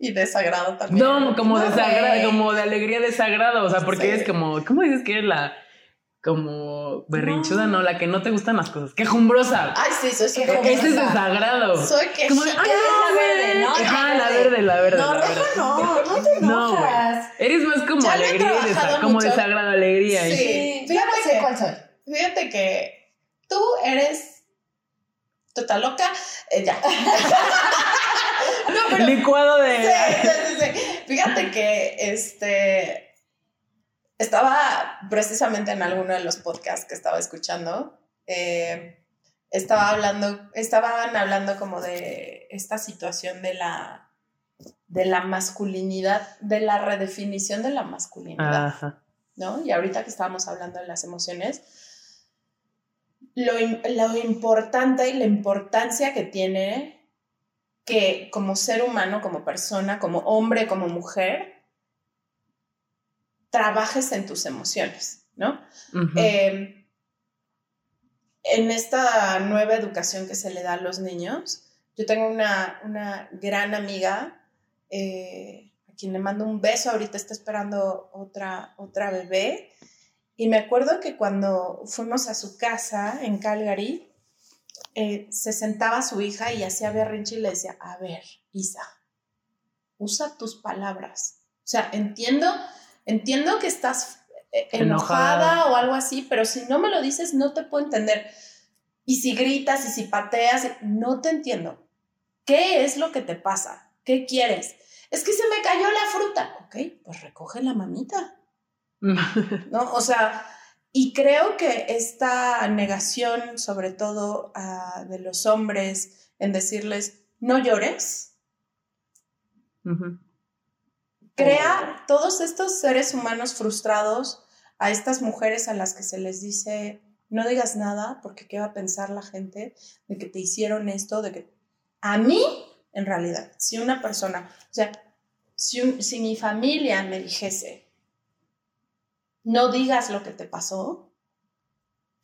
¿No? Y desagrado también. No, como No, desagrado, como de alegría desagrado. O sea, porque Sí. eres como, ¿cómo dices que eres la como berrinchuda? No, la que no te gustan las cosas. Quejumbrosa. Ay, sí, soy Quejumbrosa. Ese es quejumbrosa. desagrado. Soy que Como de, ay, es la no, verde. ¿no? Ajá, La verde. la verde. No, la verde. no, no te No, enojas. Eres más como Ya alegría desa- trabajado como desagrado, alegría. Sí. y- no fíjate sé que- cuál soy. Fíjate que tú eres total loca. eh, ya. no, pero. Licuado de. Sí, sí, sí, sí. Fíjate que este. Estaba precisamente en alguno de los podcasts que estaba escuchando. eh, estaba hablando, estaban hablando como de esta situación de la de la masculinidad, de la redefinición de la masculinidad. Ajá. ¿no? Y ahorita que estábamos hablando de las emociones, lo, lo importante y la importancia que tiene que como ser humano, como persona, como hombre, como mujer, trabajes en tus emociones, ¿no? Eh, en esta nueva educación que se le da a los niños, yo tengo una, una gran amiga eh, a quien le mando un beso, ahorita está esperando otra, otra bebé, y me acuerdo que cuando fuimos a su casa en Calgary, eh, se sentaba su hija y hacía berrinche y le decía, a ver, Isa, usa tus palabras. O sea, entiendo, entiendo que estás eh, enojada, Enojada. o algo así, pero si no me lo dices, no te puedo entender. Y si gritas y si pateas, no te entiendo. ¿Qué es lo que te pasa? ¿Qué quieres? Es que se me cayó la fruta. Ok, pues recoge la mamita. ¿no? O sea, y creo que esta negación, sobre todo ah, de los hombres, en decirles, no llores, crea todos estos seres humanos frustrados, a estas mujeres a las que se les dice, no digas nada, porque qué va a pensar la gente de que te hicieron esto, de que a mí, en realidad, si una persona, o sea, si, un- si mi familia me dijese, no digas lo que te pasó,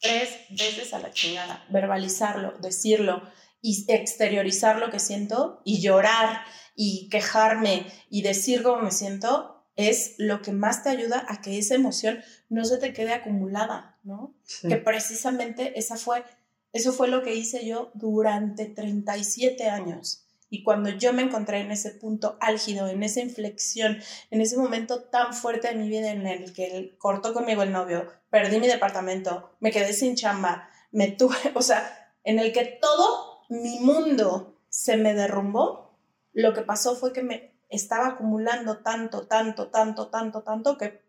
tres veces a la chingada, verbalizarlo, decirlo y exteriorizar lo que siento y llorar y quejarme y decir cómo me siento es lo que más te ayuda a que esa emoción no se te quede acumulada, ¿no? Sí. Que precisamente esa fue, eso fue lo que hice yo durante 37 años. Y cuando yo me encontré en ese punto álgido, en esa inflexión, en ese momento tan fuerte de mi vida en el que él cortó conmigo el novio, perdí mi departamento, me quedé sin chamba, me tuve, o sea, en el que todo mi mundo se me derrumbó, lo que pasó fue que me estaba acumulando tanto, tanto, tanto, tanto, tanto que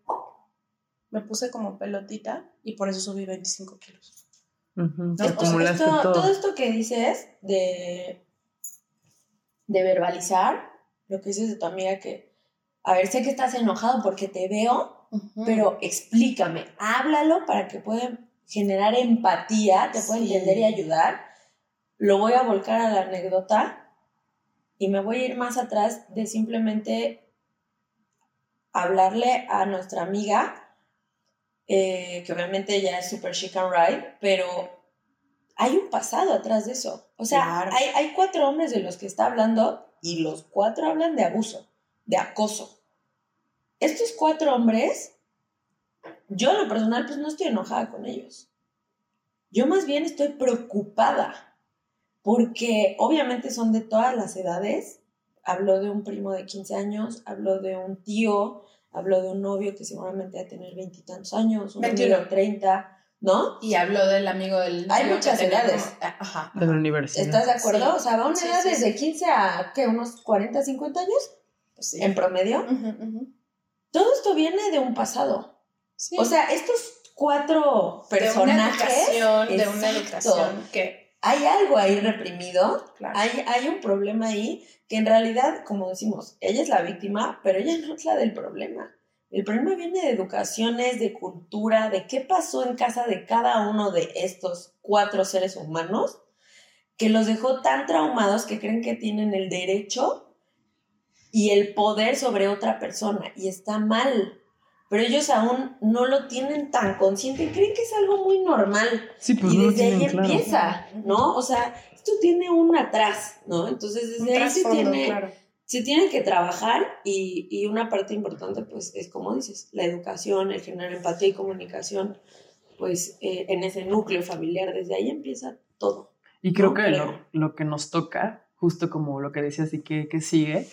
me puse como pelotita y por eso subí 25 kilos. Ujú. No, o sea, Acumulaste esto, todo. todo esto que dices de, de verbalizar, lo que dices de tu amiga que, a ver, sé que estás enojado porque te veo, pero explícame, háblalo para que pueda generar empatía, te pueda Sí. entender y ayudar. Lo voy a volcar a la anécdota y me voy a ir más atrás de simplemente hablarle a nuestra amiga, eh, que obviamente ya es super chic and right, pero hay un pasado atrás de eso. O sea, Claro. hay, hay cuatro hombres de los que está hablando y los cuatro hablan de abuso, de acoso. Estos cuatro hombres, yo en lo personal, pues no estoy enojada con ellos. Yo más bien estoy preocupada porque obviamente son de todas las edades. Hablo de un primo de 15 años, hablo de un tío, habló de un novio que seguramente va a tener veintitantos años, un 21. amigo treinta, ¿no? Y habló del amigo del. Hay muchas edades. como- Ajá. De la universidad. ¿Estás de acuerdo? Sí. O sea, va a una Sí, edad sí, desde sí. 15 a, ¿qué? Unos 40, 50 años Pues sí. en promedio. Todo esto viene de un pasado. Sí. O sea, estos cuatro de una personajes, educación, de una educación que. hay algo ahí reprimido, Claro. hay, hay un problema ahí que en realidad, como decimos, ella es la víctima, pero ella no es la del problema. El problema viene de educaciones, de cultura, de qué pasó en casa de cada uno de estos cuatro seres humanos que los dejó tan traumados que creen que tienen el derecho y el poder sobre otra persona. Y está mal. Pero ellos aún no lo tienen tan consciente y creen que es algo muy normal. Sí, pues y no lo desde ahí claro. empieza, ¿no? O sea, esto tiene un atrás, ¿no? Entonces Un desde ahí se tiene, claro. Se tiene que trabajar y, y una parte importante, pues, es como dices, la educación, el generar empatía y comunicación, pues, eh, en ese núcleo familiar, desde ahí empieza todo. Y creo No que creo. lo, lo que nos toca, justo como lo que decías y que, que sigue,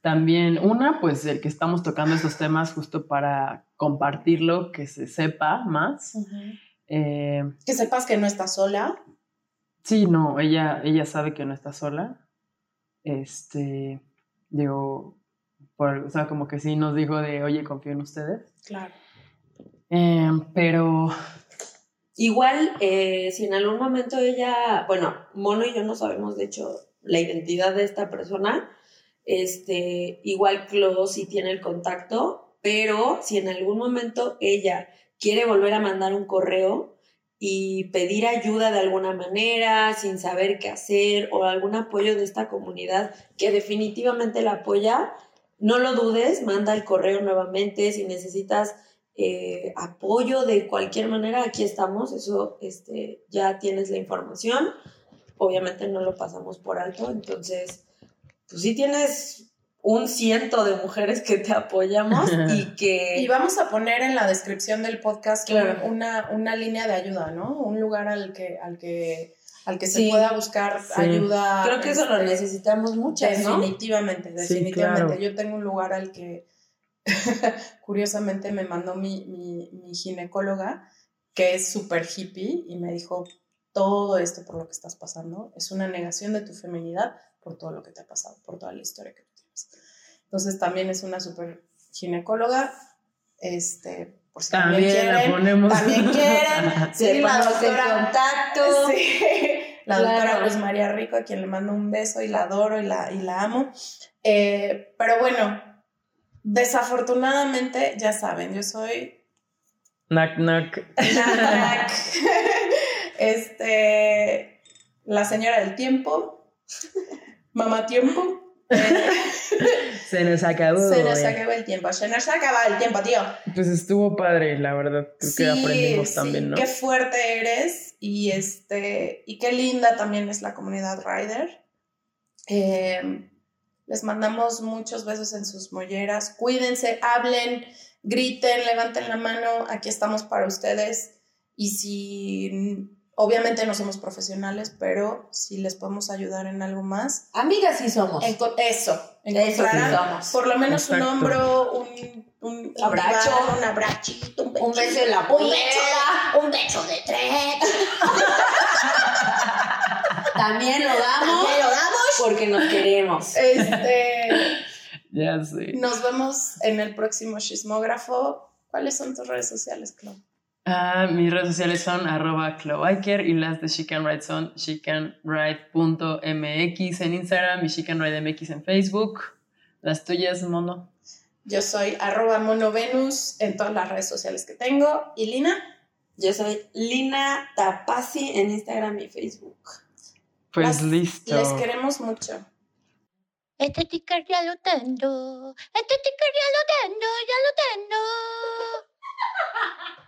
también una, pues el que estamos tocando estos temas justo para compartirlo, que se sepa más. Eh, Que sepas que no estás sola. sí, no, ella, ella sabe que no está sola. Este, digo, por, o sea, como que sí nos dijo de, oye, confío en ustedes. Claro. Eh, pero Igual, eh, si en algún momento ella, bueno, Mono y yo no sabemos, de hecho, la identidad de esta persona, este, igual Clo sí tiene el contacto, pero si en algún momento ella quiere volver a mandar un correo y pedir ayuda de alguna manera, sin saber qué hacer, o algún apoyo de esta comunidad que definitivamente la apoya, no lo dudes, manda el correo nuevamente, si necesitas eh, apoyo de cualquier manera, aquí estamos, eso este, ya tienes la información, obviamente no lo pasamos por alto, entonces, pues sí tienes un ciento de mujeres que te apoyamos y que... Y vamos a poner en la descripción del podcast Claro. una, una línea de ayuda, ¿no? Un lugar al que, al que, al que Sí. se pueda buscar Sí. ayuda. Creo que eso lo este, necesitamos muchas, ¿no? Definitivamente, Sí, definitivamente. claro. Yo tengo un lugar al que curiosamente me mandó mi, mi, mi ginecóloga, que es súper hippie, y me dijo, todo esto por lo que estás pasando es una negación de tu feminidad por todo lo que te ha pasado, por toda la historia que Entonces también es una súper ginecóloga, este, por si también, también la quieren, ponemos. también quieren. Sí, la ponemos en doctora- contacto. Sí, la Claro. doctora Luz María Rico, a quien le mando un beso y la adoro y la, y la amo. Eh, pero bueno, desafortunadamente, ya saben, yo soy Knock, knock. Nanak, este, la señora del tiempo, mamá tiempo. Se nos acabó. se nos eh. acaba el tiempo, se nos acaba el tiempo, tío. Pues estuvo padre, la verdad. Creo que aprendimos sí, también, ¿no? Qué fuerte eres y este y qué linda también es la comunidad Rider. Eh, les mandamos muchos besos en sus molleras. Cuídense, hablen, griten, levanten la mano. Aquí estamos para ustedes. Y si obviamente no somos profesionales, pero si les podemos ayudar en algo más, Amigas sí somos. enco- eso, Eso sí encontrarán somos. por lo menos un hombro, un, un Abrazo. un abrachito, un, Un beso en la beso, un beso de tres. También lo damos ¿Ya lo damos? porque nos queremos. Este, Ya sé. nos vemos en el próximo chismógrafo. ¿Cuáles son tus redes sociales, Clau? Ah, mis redes sociales son arroba Cloviker y las de She Can Write son shecanwrite.mx en Instagram y She Can Write MX en Facebook. Las tuyas, mono. Yo soy arroba monovenus en todas las redes sociales que tengo. ¿Y Lina? Yo soy Lina Tapasi en Instagram y Facebook. Pues Las- listo. Les queremos mucho. Este sticker ya lo tengo. Este sticker ya lo tengo, ya lo tengo.